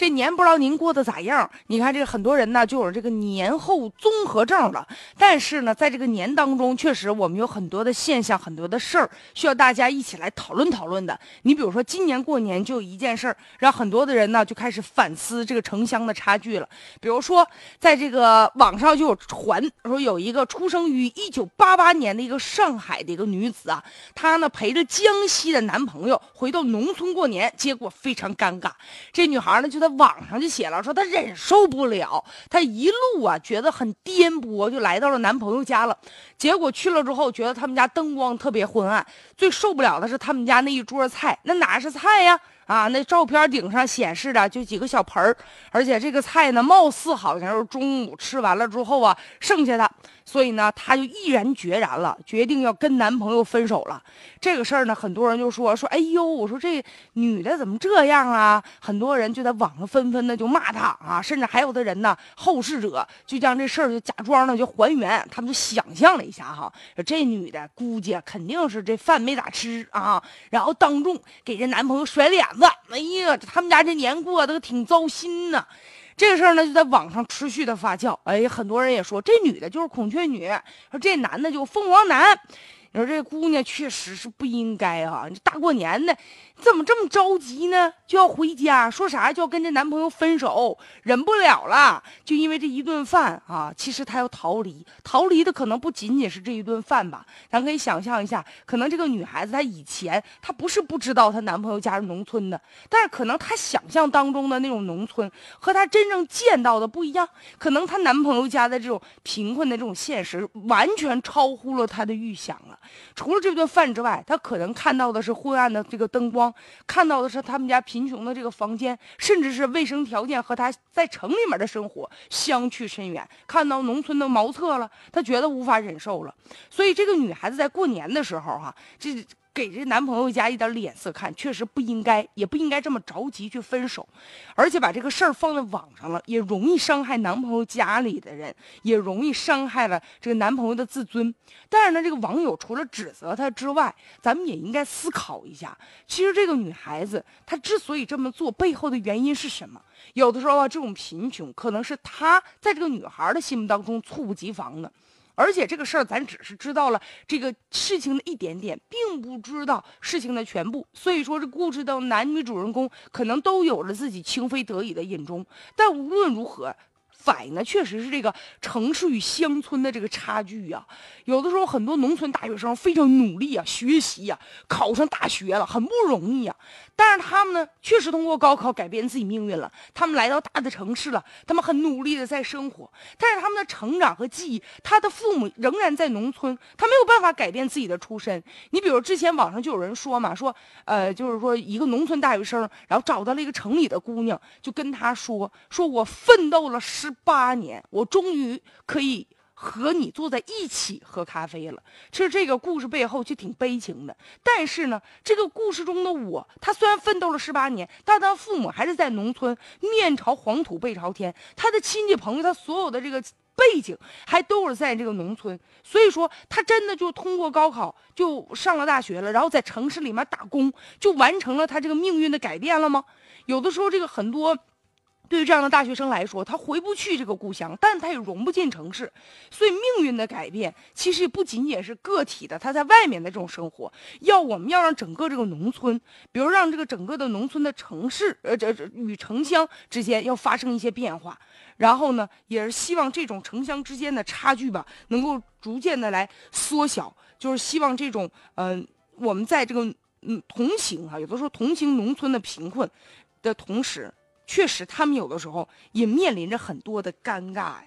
这年不知道您过得咋样？你看这很多人呢就有这个年后综合症了。但是呢，在这个年当中，确实我们有很多的现象，很多的事儿需要大家一起来讨论讨论的。你比如说今年过年就有一件事儿，让很多的人呢就开始反思这个城乡的差距了。比如说，在这个网上就有传说，有一个出生于一九八八年的一个上海的一个女子啊，她呢陪着江西的男朋友回到农村过年，结果非常尴尬。这女孩呢就在网上就写了，说她忍受不了，她一路啊觉得很颠簸，就来到了男朋友家了。结果去了之后，觉得他们家灯光特别昏暗，最受不了的是他们家那一桌菜，那哪是菜呀？啊那照片顶上显示的就几个小盆儿，而且这个菜呢，貌似好像是中午吃完了之后啊剩下的。所以呢，她就毅然决然了，决定要跟男朋友分手了。这个事儿呢，很多人就说说，哎呦，我说这女的怎么这样啊？很多人就在网上纷纷的就骂她啊，甚至还有的人呢，后世者就将这事儿就假装的就还原，他们就想象了一下哈，这女的估计肯定是这饭没咋吃啊，然后当众给这男朋友甩脸子。哎呀，他们家这年过得挺糟心呢。这个事儿呢，就在网上持续的发酵。哎，很多人也说这女的就是孔雀女，说这男的就凤凰男。你说这姑娘确实是不应该啊！你大过年的，你怎么这么着急呢？就要回家，说啥就要跟这男朋友分手，忍不了了，就因为这一顿饭啊！其实她要逃离，逃离的可能不仅仅是这一顿饭吧？咱可以想象一下，可能这个女孩子她以前她不是不知道她男朋友家是农村的，但是可能她想象当中的那种农村和她真正见到的不一样，可能她男朋友家的这种贫困的这种现实完全超乎了她的预想了。除了这顿饭之外，他可能看到的是昏暗的这个灯光，看到的是他们家贫穷的这个房间，甚至是卫生条件和他在城里面的生活相去甚远。看到农村的茅厕了，他觉得无法忍受了。所以这个女孩子在过年的时候，哈，这。给这男朋友家一点脸色看，确实不应该，也不应该这么着急去分手，而且把这个事儿放在网上了，也容易伤害男朋友家里的人，也容易伤害了这个男朋友的自尊。但是呢，这个网友除了指责他之外，咱们也应该思考一下，其实这个女孩子她之所以这么做，背后的原因是什么？有的时候啊，这种贫穷可能是她在这个女孩的心目当中猝不及防的。而且这个事儿，咱只是知道了这个事情的一点点，并不知道事情的全部。所以说，这故事的男女主人公可能都有了自己情非得已的隐衷。但无论如何。反映的确实是这个城市与乡村的这个差距呀。有的时候，很多农村大学生非常努力啊，学习呀，考上大学了，很不容易呀。但是他们呢，确实通过高考改变自己命运了。他们来到大的城市了，他们很努力的在生活。但是他们的成长和记忆，他的父母仍然在农村，他没有办法改变自己的出身。你比如之前网上就有人说嘛，说呃，就是说一个农村大学生，然后找到了一个城里的姑娘，就跟他说，说我奋斗了十。八年，我终于可以和你坐在一起喝咖啡了。其实这个故事背后就挺悲情的。但是呢，这个故事中的我，他虽然奋斗了十八年，但他父母还是在农村，面朝黄土背朝天。他的亲戚朋友，他所有的这个背景还都是在这个农村。所以说，他真的就通过高考就上了大学了，然后在城市里面打工，就完成了他这个命运的改变了吗？有的时候，这个很多。对于这样的大学生来说，他回不去这个故乡，但他也融不进城市，所以命运的改变其实也不仅仅是个体的他在外面的这种生活，要我们要让整个这个农村，比如让这个整个的农村的城市，呃，这这与城乡之间要发生一些变化，然后呢，也是希望这种城乡之间的差距吧，能够逐渐的来缩小，就是希望这种，嗯，我们在这个嗯同情啊，有的时候同情农村的贫困的同时。确实，他们有的时候也面临着很多的尴尬呀。